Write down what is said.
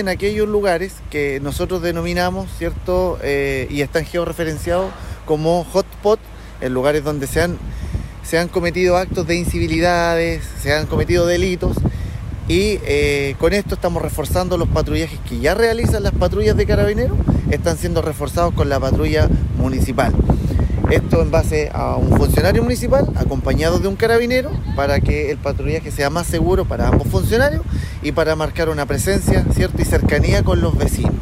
en aquellos lugares que nosotros denominamos, ¿cierto? Eh, y están georreferenciados como hotspot, en lugares donde se han, se han cometido actos de incivilidades, se han cometido delitos. Y eh, con esto estamos reforzando los patrullajes que ya realizan las patrullas de carabineros, están siendo reforzados con la patrulla municipal. Esto en base a un funcionario municipal acompañado de un carabinero para que el patrullaje sea más seguro para ambos funcionarios y para marcar una presencia, ¿cierto? y cercanía con los vecinos.